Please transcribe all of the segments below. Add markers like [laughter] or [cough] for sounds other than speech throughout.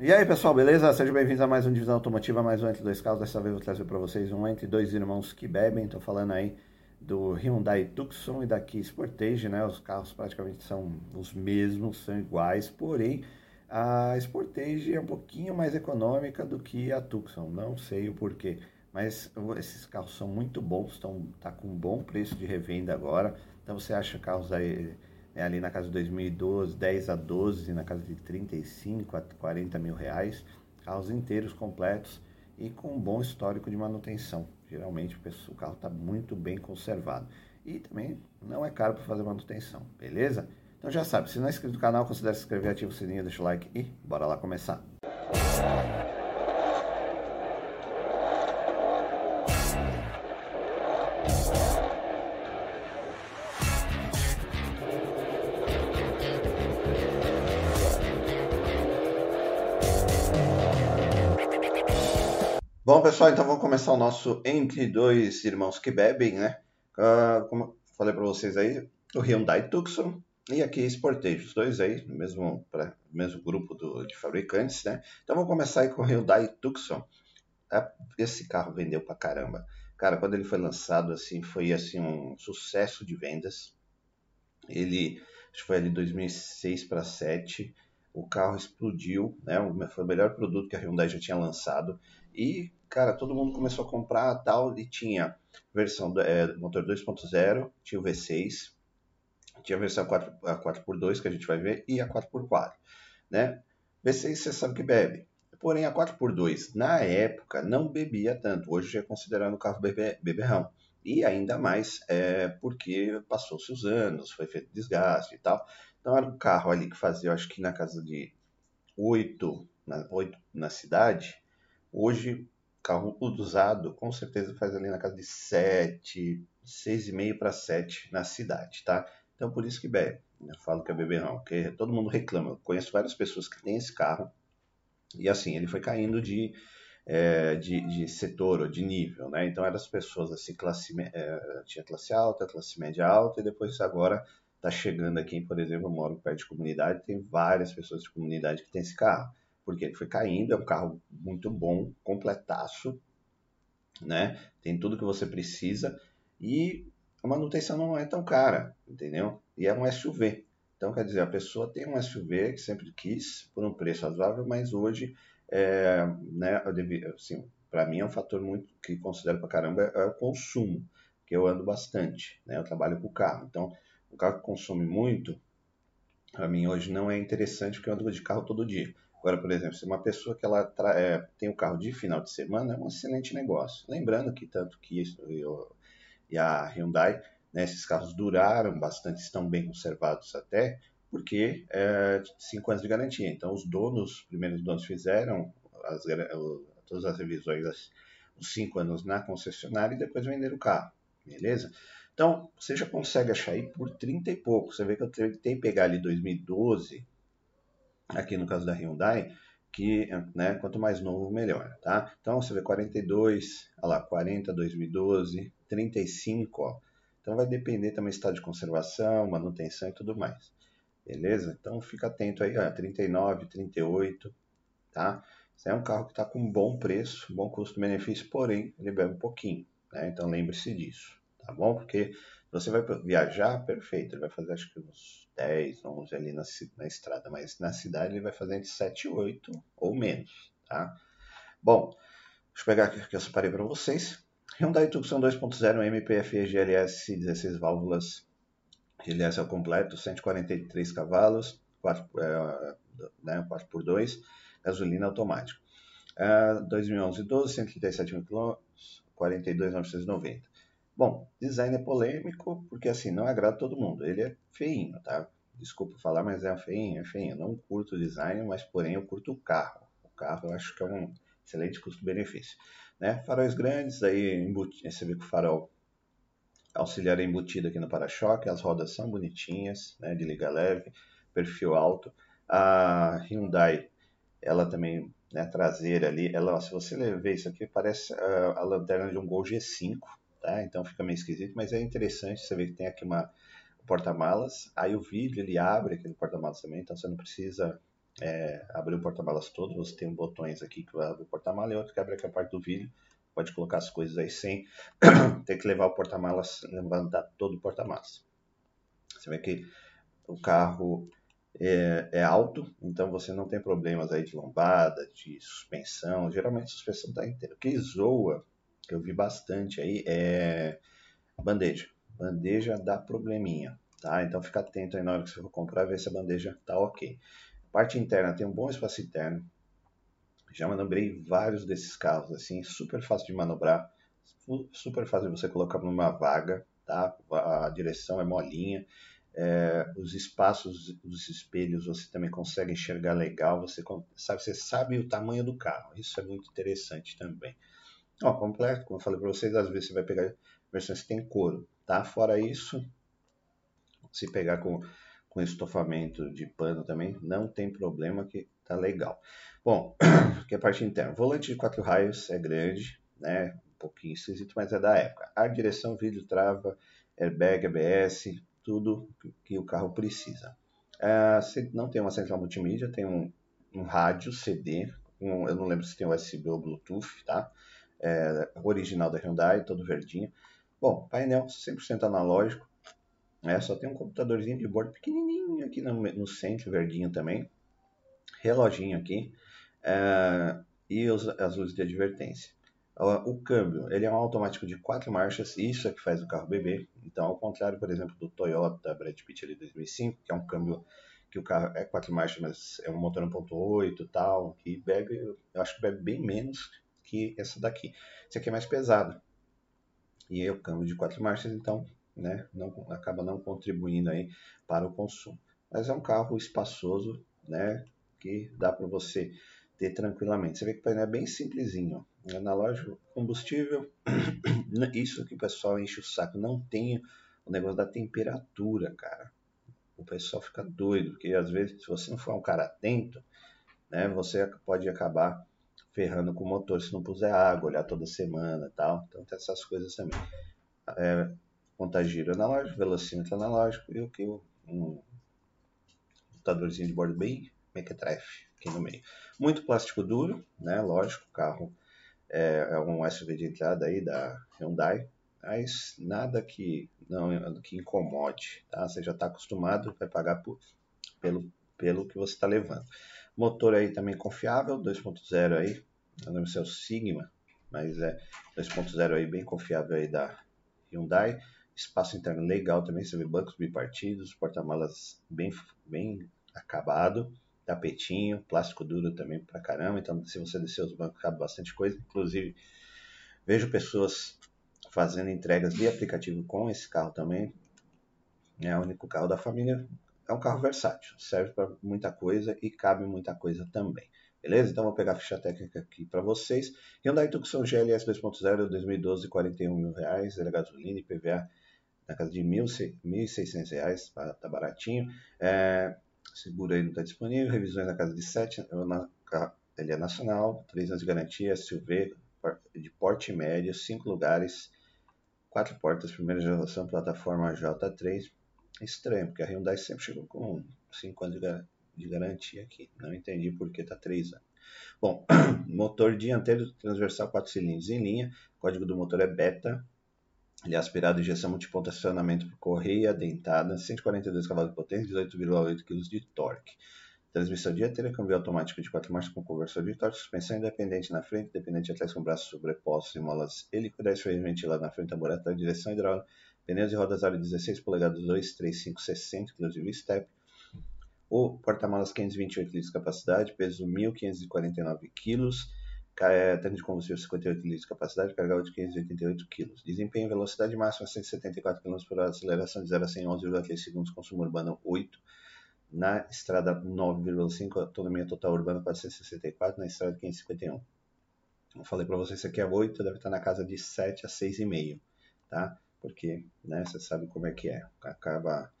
E aí pessoal, beleza? Sejam bem-vindos a mais um Divisão Automotiva, mais um Entre Dois Carros. Dessa vez eu vou trazer para vocês um Entre Dois Irmãos que Bebem. Estou falando aí do Hyundai Tucson e da Kia Sportage, né? Os carros praticamente são os mesmos, são iguais, porém a Sportage é um pouquinho mais econômica do que a Tucson, não sei o porquê. Mas esses carros são muito bons, estão tá com um bom preço de revenda agora. Então você acha carros aí é, ali na casa de 2012, 10 a 12, na casa de 35 a 40 mil reais. Carros inteiros, completos e com um bom histórico de manutenção. Geralmente o carro está muito bem conservado. E também não é caro para fazer manutenção, beleza? Então já sabe, se não é inscrito no canal, considere se inscrever, ativa o sininho, deixa o like e bora lá começar. Bom, pessoal, então vamos começar o nosso Entre Dois Irmãos que Bebem, né? Uh, como falei para vocês aí, o Hyundai Tucson e aqui Sportage, os dois aí, mesmo, pra, mesmo grupo do, de fabricantes, né? Então vamos começar aí com o Hyundai Tucson. É, esse carro vendeu pra caramba. Cara, quando ele foi lançado, assim, foi assim um sucesso de vendas. Ele, acho que foi ali 2006 para 2007, o carro explodiu, né? Foi o melhor produto que a Hyundai já tinha lançado. E, cara, todo mundo começou a comprar tal e tinha versão é, motor 2.0, tinha o V6, tinha a versão 4, a 4x2 que a gente vai ver e a 4x4, né? V6 você sabe que bebe. Porém, a 4x2, na época, não bebia tanto. Hoje é considerado um carro bebe, beberrão. E ainda mais é, porque passou-se os anos, foi feito desgaste e tal. Então era um carro ali que fazia, acho que na casa de 8 na, 8 na cidade. Hoje, carro usado, com certeza faz ali na casa de 7, 6,5 para 7 na cidade, tá? Então por isso que bebe. Eu falo que é beberrão, porque todo mundo reclama. Eu conheço várias pessoas que têm esse carro e assim, ele foi caindo de, é, de, de, setor ou de nível, né? Então eram as pessoas assim, classe, é, tinha classe alta, classe média alta, e depois agora está chegando aqui, por exemplo, eu moro perto de comunidade, tem várias pessoas de comunidade que tem esse carro, porque ele foi caindo, é um carro muito bom, completaço, né? Tem tudo que você precisa e a manutenção não é tão cara, entendeu? E é um SUV. Então, quer dizer, a pessoa tem um SUV que sempre quis, por um preço razoável, mas hoje, é, né, assim, para mim é um fator muito que considero para caramba é o consumo, que eu ando bastante, né? Eu trabalho com carro, então um carro que consome muito, para mim hoje não é interessante porque eu ando de carro todo dia. Agora, por exemplo, se uma pessoa que ela é, tem um carro de final de semana, é um excelente negócio. Lembrando que tanto que isso eu, e a Hyundai, né, esses carros duraram bastante, estão bem conservados até, porque é, cinco anos de garantia. Então, os donos, os primeiros donos fizeram as, todas as revisões, os cinco anos na concessionária e depois venderam o carro, beleza? Então, você já consegue achar aí por 30 e pouco. Você vê que eu tentei pegar ali 2012, aqui no caso da Hyundai, que né, quanto mais novo, melhor, tá? Então, você vê 42, olha lá, 40, 2012, 35, ó. Então, vai depender também do estado de conservação, manutenção e tudo mais, beleza? Então, fica atento aí, ó, 39, 38, tá? Esse é um carro que está com bom preço, bom custo-benefício, porém, ele bebe um pouquinho, né? Então, lembre-se disso tá bom? Porque você vai viajar, perfeito, ele vai fazer acho que uns 10, 11 ali na, na estrada, mas na cidade ele vai fazer entre 7 e 8 ou menos, tá? Bom, deixa eu pegar aqui que eu separei para vocês. Hyundai Tucson 2.0 MPFE GLS 16 válvulas, GLS ao completo, 143 cavalos, 4, é, né, 4x2, gasolina automático. Uh, 2011 12, 137 km, 42,990. Bom, design é polêmico porque assim, não agrada todo mundo. Ele é feinho, tá? Desculpa falar, mas é feinho, é feinho. Eu não curto design, mas porém eu curto o carro. O carro eu acho que é um excelente custo-benefício. Né? Faróis grandes, aí embutido, você vê que o farol auxiliar é embutido aqui no para-choque, as rodas são bonitinhas, né, de liga leve, perfil alto. A Hyundai, ela também, né, traseira ali, ela, se você ver isso aqui, parece a, a lanterna de um Gol G5, tá? Então fica meio esquisito, mas é interessante você ver que tem aqui uma porta-malas, aí o vidro ele abre aquele porta-malas também, então você não precisa é, abrir o porta-malas todo, você tem botões aqui que abre o porta-malas e outro que abre aqui a parte do vidro. Pode colocar as coisas aí sem [coughs] ter que levar o porta-malas, levantar todo o porta-malas. Você vê que o carro é, é, alto, então você não tem problemas aí de lombada, de suspensão. Geralmente a suspensão está inteira. O que zoa, que eu vi bastante aí, é bandeja. Bandeja dá probleminha, tá? Então fica atento aí na hora que você for comprar, ver se a bandeja tá ok. Parte interna tem um bom espaço interno. Já manobrei vários desses carros assim, super fácil de manobrar, super fácil de você colocar numa vaga, tá? A direção é molinha. É, os espaços dos espelhos você também consegue enxergar legal, você sabe, você sabe o tamanho do carro. Isso é muito interessante também. Ó, completo, como eu falei para vocês, às vezes você vai pegar versões que tem couro, tá? Fora isso, se pegar com com estofamento de pano também, não tem problema que tá legal. Bom, [clears throat] que é a parte interna. Volante de quatro raios é grande, né? Um pouquinho esquisito, mas é da época. A direção, vidro, trava, airbag, ABS, tudo que o carro precisa. Uh, não tem uma central multimídia, tem um, um rádio CD, um, eu não lembro se tem USB ou Bluetooth, tá? É, original da Hyundai, todo verdinho. Bom, painel 100% analógico, é, só tem um computadorzinho de bordo pequenininho aqui no, no centro, verdinho também. Reloginho aqui. É, e os, as luzes de advertência. O câmbio, ele é um automático de quatro marchas, isso é que faz o carro beber. Então, ao contrário, por exemplo, do Toyota Brad Pitt ali 2005, que é um câmbio que o carro é quatro marchas, mas é um motor 1.8 e tal, que bebe, eu acho que bebe bem menos que essa daqui. Esse aqui é mais pesado. E é o câmbio de quatro marchas, então né, não, acaba não contribuindo aí para o consumo. Mas é um carro espaçoso, né, que dá para você ter tranquilamente. Você vê que o painel é bem simplesinho, ó. analógico, combustível, [coughs] isso que o pessoal enche o saco, não tem o negócio da temperatura, cara. O pessoal fica doido, porque às vezes, se você não for um cara atento, né, você pode acabar ferrando com o motor se não puser água, olhar toda semana e tal. Então tem essas coisas também. É, contagiro analógico, velocímetro analógico e o que um computadorzinho de bordo bem mequetrefe aqui no meio. Muito plástico duro, né? Lógico, o carro é, é, um SUV de entrada aí da Hyundai, mas nada que não que incomode, tá? Você já está acostumado, vai pagar por, pelo, pelo que você está levando. Motor aí também confiável, 2.0 aí, não lembro se é o Sigma, mas é 2.0 aí bem confiável aí da Hyundai. Espaço interno legal também, você vê bancos bipartidos, porta-malas bem, bem acabado, tapetinho, plástico duro também pra caramba. Então, se você descer os bancos, cabe bastante coisa. Inclusive, vejo pessoas fazendo entregas de aplicativo com esse carro também. É o único carro da família. É um carro versátil, serve para muita coisa e cabe muita coisa também. Beleza? Então vou pegar a ficha técnica aqui para vocês. Hyundai Tucson GLS 2.0 2012, 41 mil reais, era gasolina e PVA na casa de R$ 1.600, tá, tá baratinho. É, seguro aí não está disponível, revisões na casa de 7, ele é nacional, 3 anos de garantia, SUV de porte médio, 5 lugares, 4 portas, primeira geração, plataforma J3. Estranho, porque a Hyundai sempre chegou com 5 anos de garantia aqui. Não entendi por que está 3 anos. Bom, [clears throat] motor dianteiro transversal 4 cilindros em linha, código do motor é beta, ele é aspirado injeção multiponto acionamento por correia dentada, 142 cavalos de potência, 18,8 kg de torque. Transmissão dianteira, câmbio automático de 4 marchas com conversor de torque, suspensão independente na frente, dependente atrás com braços sobrepostos e molas helicoidais, freio ventilado na frente, tamburatório, direção hidráulica, pneus e rodas aro 16 polegadas, 2, 3, 5, 60 kg de step. O porta-malas 528 litros de capacidade, peso 1.549 kg é, tanque de combustível 58 litros, capacidade de carga de 588 kg. Desempenho velocidade máxima 174 km por hora, aceleração de 0 a 100 11,3 segundos, consumo urbano 8. Na estrada 9,5, autonomia total urbana 464, na estrada 551. Eu falei para vocês, isso aqui é 8, deve estar na casa de 7 a 6,5, tá? Porque, né, você sabe como é que é. Acaba...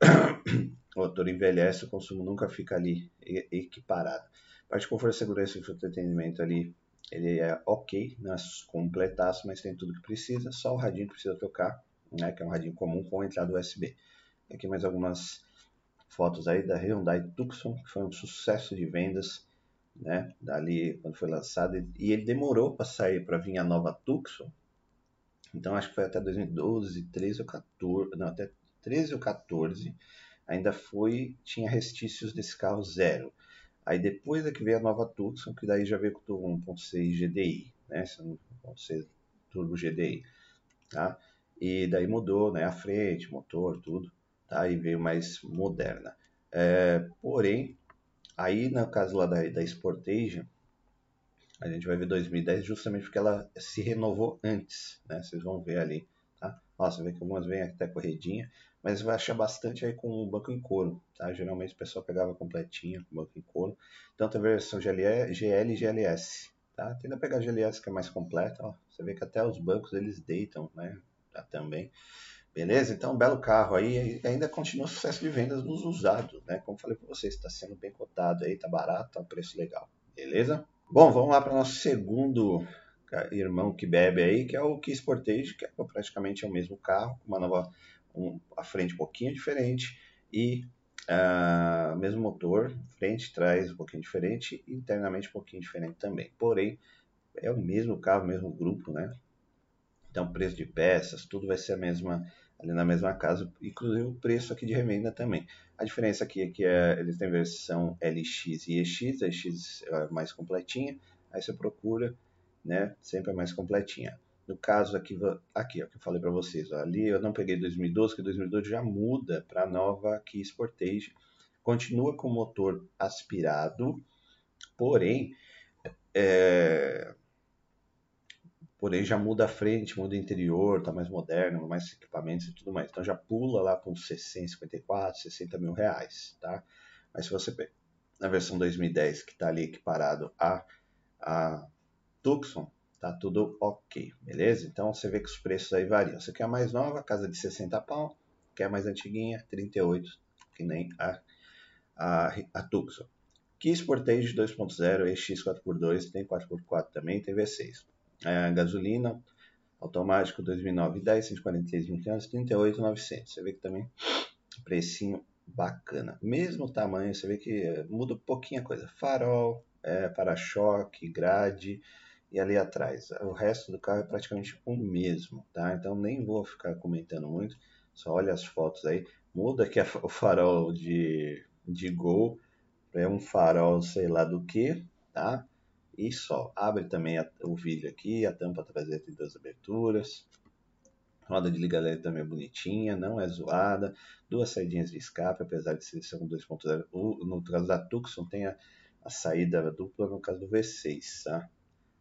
[coughs] [coughs] [coughs] o motor envelhece, o consumo nunca fica ali equiparado. Parte de conforto, segurança e entretenimento ali, ele é ok, não é mas tem tudo que precisa. Só o radinho precisa trocar, né, que é um radinho comum com entrada USB. Aqui mais algumas fotos aí da Hyundai Tucson, que foi um sucesso de vendas, né? Dali quando foi lançado e ele demorou para sair para vir a nova Tucson. Então acho que foi até 2012, 13 ou 14, não, até 13 ou 14, ainda foi tinha restícios desse carro zero. Aí depois é que veio a nova Tucson, que daí já veio com o 1.6 GDI, né? 1.6 Turbo GDI, tá? E daí mudou, né? A frente, motor, tudo, tá? E veio mais moderna. É, porém, aí no caso lá da, da Sportage, a gente vai ver 2010 justamente porque ela se renovou antes, né? Vocês vão ver ali, tá? Nossa, vê que algumas vêm até corredinha, mas vai achar bastante aí com o banco em couro, tá? Geralmente o pessoal pegava completinha com banco em couro. Tanto a versão GL, GL e GLS, tá? Tenta pegar a GLS que é mais completa, ó. Você vê que até os bancos eles deitam, né? Tá, também. Beleza? Então, belo carro aí ainda continua sucesso de vendas nos usados, né? Como falei para vocês, está sendo bem cotado aí, tá barato, tá um preço legal. Beleza? Bom, vamos lá para o nosso segundo irmão que bebe aí, que é o Kia Sportage, que é praticamente o mesmo carro, com uma nova um, a frente um pouquinho diferente e uh, mesmo motor, frente, trás um pouquinho diferente internamente um pouquinho diferente também. Porém, é o mesmo carro, o mesmo grupo, né? Então, preço de peças, tudo vai ser a mesma ali na mesma casa, inclusive o preço aqui de revenda também. A diferença aqui é que é, eles têm versão LX e EX, a EX é mais completinha, aí você procura, né, sempre é mais completinha. No caso aqui, aqui ó, que eu falei para vocês, ó, ali eu não peguei 2012, que 2012 já muda para a nova Kia Sportage. Continua com motor aspirado, porém, é, porém já muda a frente, muda o interior, tá mais moderno, mais equipamentos e tudo mais. Então já pula lá para uns 60, 54, 60 mil reais, tá? Mas se você pega na versão 2010 que está ali equiparado a, a Tucson, tá tudo ok, beleza? Então você vê que os preços aí variam. Você quer a mais nova, casa de 60 pau, quer a mais antiguinha, 38, que nem a, a, a Tucson. Kia Sportage 2.0, EX 4x2, tem 4x4 também, tem V6. É, gasolina, automático 2009 10, 143 mil km, 38,900. Você vê que também precinho bacana. Mesmo tamanho, você vê que é, muda um pouquinho a coisa. Farol, é, para-choque, grade, e ali atrás. O resto do carro é praticamente o mesmo, tá? Então nem vou ficar comentando muito, só olha as fotos aí. Muda aqui [laughs] o farol de, de Gol, é um farol sei lá do que, tá? E só. Abre também a, o vídeo aqui, a tampa traseira tem duas aberturas. Roda de liga LED também é bonitinha, não é zoada. Duas saídinhas de escape, apesar de ser um 2.0. No caso da Tucson tem a, a saída dupla, no caso do V6, tá?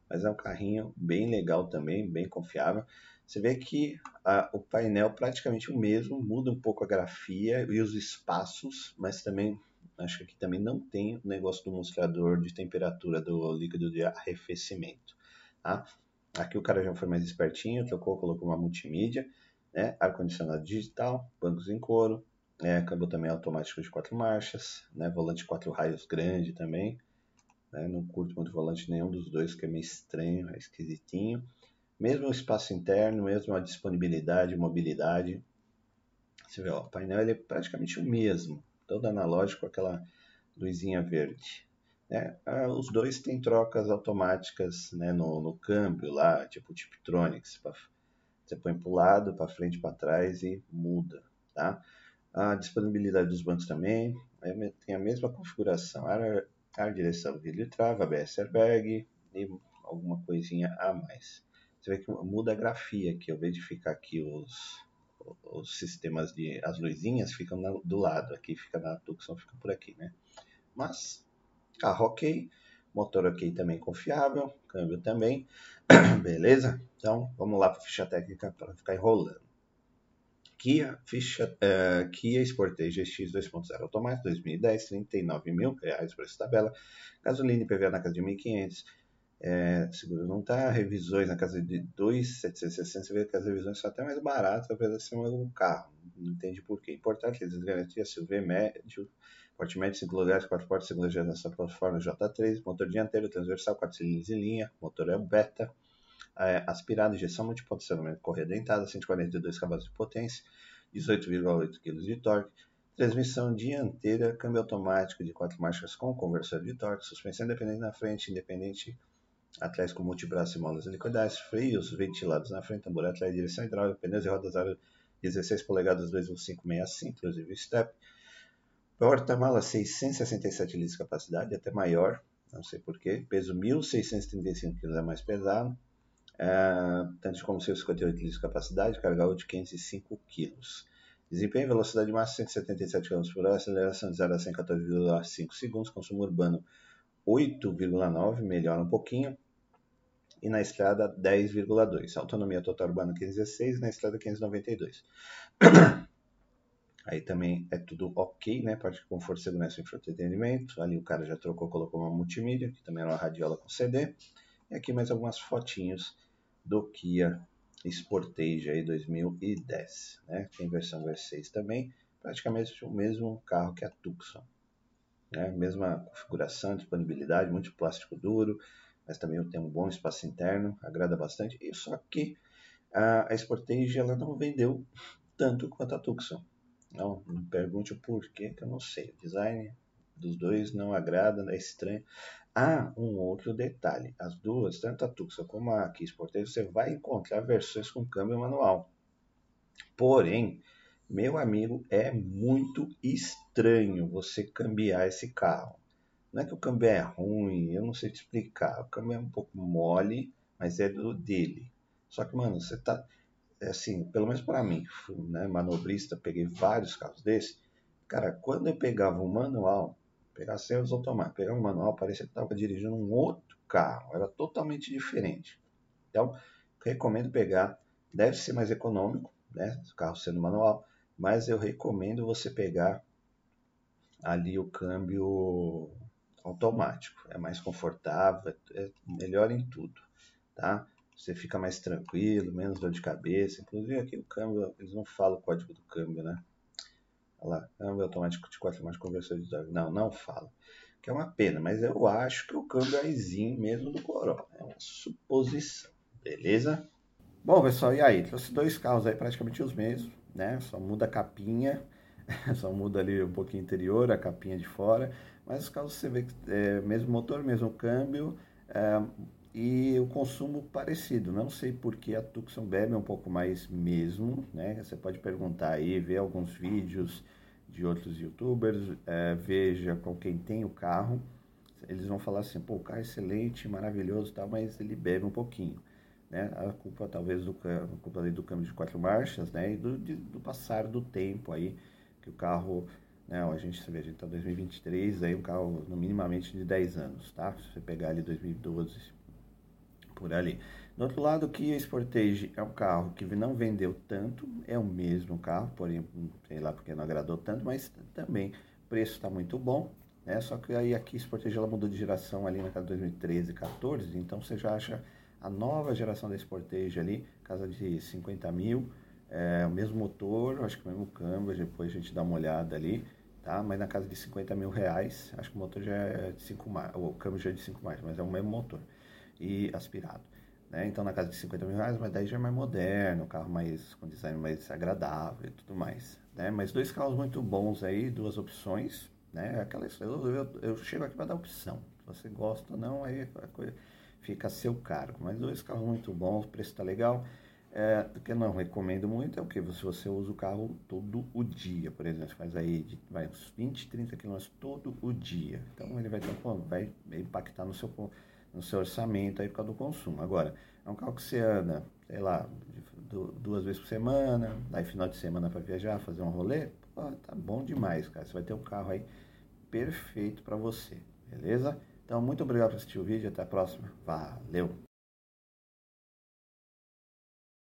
Mas é um carrinho bem legal também, bem confiável. Você vê que a, o painel praticamente o mesmo, muda um pouco a grafia e os espaços, mas também acho que aqui também não tem o negócio do mostrador de temperatura do líquido de arrefecimento. Tá? Aqui o cara já foi mais espertinho, trocou, colocou uma multimídia, né? ar-condicionado digital, bancos em couro, é, câmbio também automático de quatro marchas, né? volante quatro raios grande também, né? Não curto muito volante nenhum dos dois, que é meio estranho, é esquisitinho. Mesmo o espaço interno, mesmo a disponibilidade, mobilidade. Você vê, ó, o painel ele é praticamente o mesmo, todo analógico, aquela luzinha verde. Né? Ah, os dois têm trocas automáticas né, no, no câmbio lá, tipo Tiptronics. Você põe para o lado, para frente, para trás e muda. Tá? A disponibilidade dos bancos também é, tem a mesma configuração ar, direção vidro trava, ABS airbag e alguma coisinha a mais. Você vê que muda a grafia aqui, ao invés de ficar aqui os, os sistemas de as luzinhas ficam na, do lado, aqui fica na Tucson, fica por aqui, né? Mas carro ok, motor ok também confiável, câmbio também, [clears throat] beleza? Então vamos lá para a ficha técnica para ficar enrolando. Kia, ficha, uh, Kia Sportage X 2.0 automático 2010, 39 mil reais por essa tabela. Gasolina e PVA na casa de 1.500. É, seguro não tá, revisões na casa de 2,760. Você vê que as revisões são até mais baratas, apesar de ser um carro. Não entende por quê. Importante, eles garantia SUV médio, porte médio, 5 lugares, 4 portas, segunda geração plataforma J3, motor dianteiro, transversal, 4 cilindros em linha, motor é beta é, aspirado, injeção multiposicionamento, correia dentada, 142 cavalos de potência, 18,8 kg de torque, Transmissão dianteira, câmbio automático de quatro marchas com conversor de torque, suspensão independente na frente, independente atrás com multibraço e molas helicoidais, freios ventilados na frente, tambor atrás, direção hidráulica, pneus e rodas aro 16 polegadas 21565, inclusive step. Porta-mala 667 litros de capacidade, até maior, não sei porquê. Peso 1.635 kg é mais pesado. É, tanto como seu 58 litros de capacidade, carga útil 505 kg. Desempenho, velocidade máxima 177 km por hora, aceleração de 0 a 100 14,5 segundos, consumo urbano 8,9, melhora um pouquinho. E na estrada 10,2. Autonomia total urbana 15,16 e na estrada 592. Aí também é tudo ok, né? Parte de conforto, segurança e entretenimento. Ali o cara já trocou, colocou uma multimídia, que também era uma radiola com CD. E aqui mais algumas fotinhos do Kia Sportage aí 2010, né? Tem versão V6 também, praticamente o mesmo carro que a Tucson. Né? Mesma configuração, disponibilidade, muito plástico duro, mas também tem um bom espaço interno, agrada bastante. E só que a, a Sportage ela não vendeu tanto quanto a Tucson. Não, me pergunte o porquê, que eu não sei. O design dos dois não agrada, é estranho. Há um outro detalhe. As duas, tanto a Tucson como a Kia Sportage, você vai encontrar versões com câmbio manual. Porém, meu amigo, é muito estranho você cambiar esse carro. Não é que o câmbio é ruim, eu não sei te explicar. O câmbio é um pouco mole, mas é do dele. Só que, mano, você tá é assim, pelo menos para mim, né, manobrista, peguei vários carros desses. Cara, quando eu pegava o manual, pegar os automáticos, pegar um manual, parecia que estava dirigindo um outro carro, era totalmente diferente. Então, recomendo pegar, deve ser mais econômico, né, o carro sendo manual, mas eu recomendo você pegar ali o câmbio automático, é mais confortável, é melhor em tudo, tá? você fica mais tranquilo, menos dor de cabeça. Inclusive aqui o câmbio, eles não falam o código do câmbio, né? Lá, câmbio automático de 4 marchas conversor de torque. Não, não fala. Que é uma pena, mas eu acho que o câmbio é izinho mesmo do Corolla. É uma suposição, beleza? Bom, pessoal, e aí? Trouxe dois carros aí praticamente os mesmos, né? Só muda a capinha, [laughs] só muda ali um pouquinho interior, a capinha de fora. Mas os carros você vê que é mesmo motor, mesmo câmbio, é, e o consumo parecido. Não sei porque a Tucson bebe um pouco mais mesmo, né? Você pode perguntar aí, ver alguns vídeos de outros youtubers, é, veja com quem tem o carro. Eles vão falar assim, pô, o carro é excelente, maravilhoso, tal, mas ele bebe um pouquinho. Né? A culpa talvez do câmbio, culpa do câmbio de quatro marchas, né? E do, de, do passar do tempo aí, que o carro né, a gente, a gente em 2023, aí um carro no minimamente de 10 anos, tá? Se você pegar ali 2012, por ali. Do outro lado, o Kia Sportage é um carro que não vendeu tanto, é o mesmo carro, porém, sei lá porque não agradou tanto, mas também o preço está muito bom, né? Só que aí a Sportage ela mudou de geração ali na casa de 2013, 14, então você já acha a nova geração da Sportage ali, casa de 50 mil, é, o mesmo motor, acho que o mesmo câmbio, depois a gente dá uma olhada ali, tá? Mas na casa de 50 mil reais, acho que o motor já é de 5 mais, o câmbio já é de 5 mais, mas é o mesmo motor e aspirado. Né? Então na casa de 50 mil reais, mas daí já é mais moderno, carro mais com design mais agradável e tudo mais. Né? Mas dois carros muito bons aí, duas opções. Né? Aquela, eu, eu, eu chego aqui para dar opção. Se você gosta ou não, aí fica a seu cargo. Mas dois carros muito bons, o preço está legal. É, o que eu não recomendo muito é o que? Se você usa o carro todo o dia, por exemplo, faz aí de, vai, uns 20, 30 quilômetros todo o dia. Então ele vai, ter, vai impactar no seu no seu orçamento aí por causa do consumo. Agora, é um carro que você anda, sei lá, duas vezes por semana, daí final de semana para viajar, fazer um rolê, pô, tá bom demais, cara. Você vai ter um carro aí perfeito para você, beleza? Então, muito obrigado por assistir o vídeo, até a próxima. Valeu!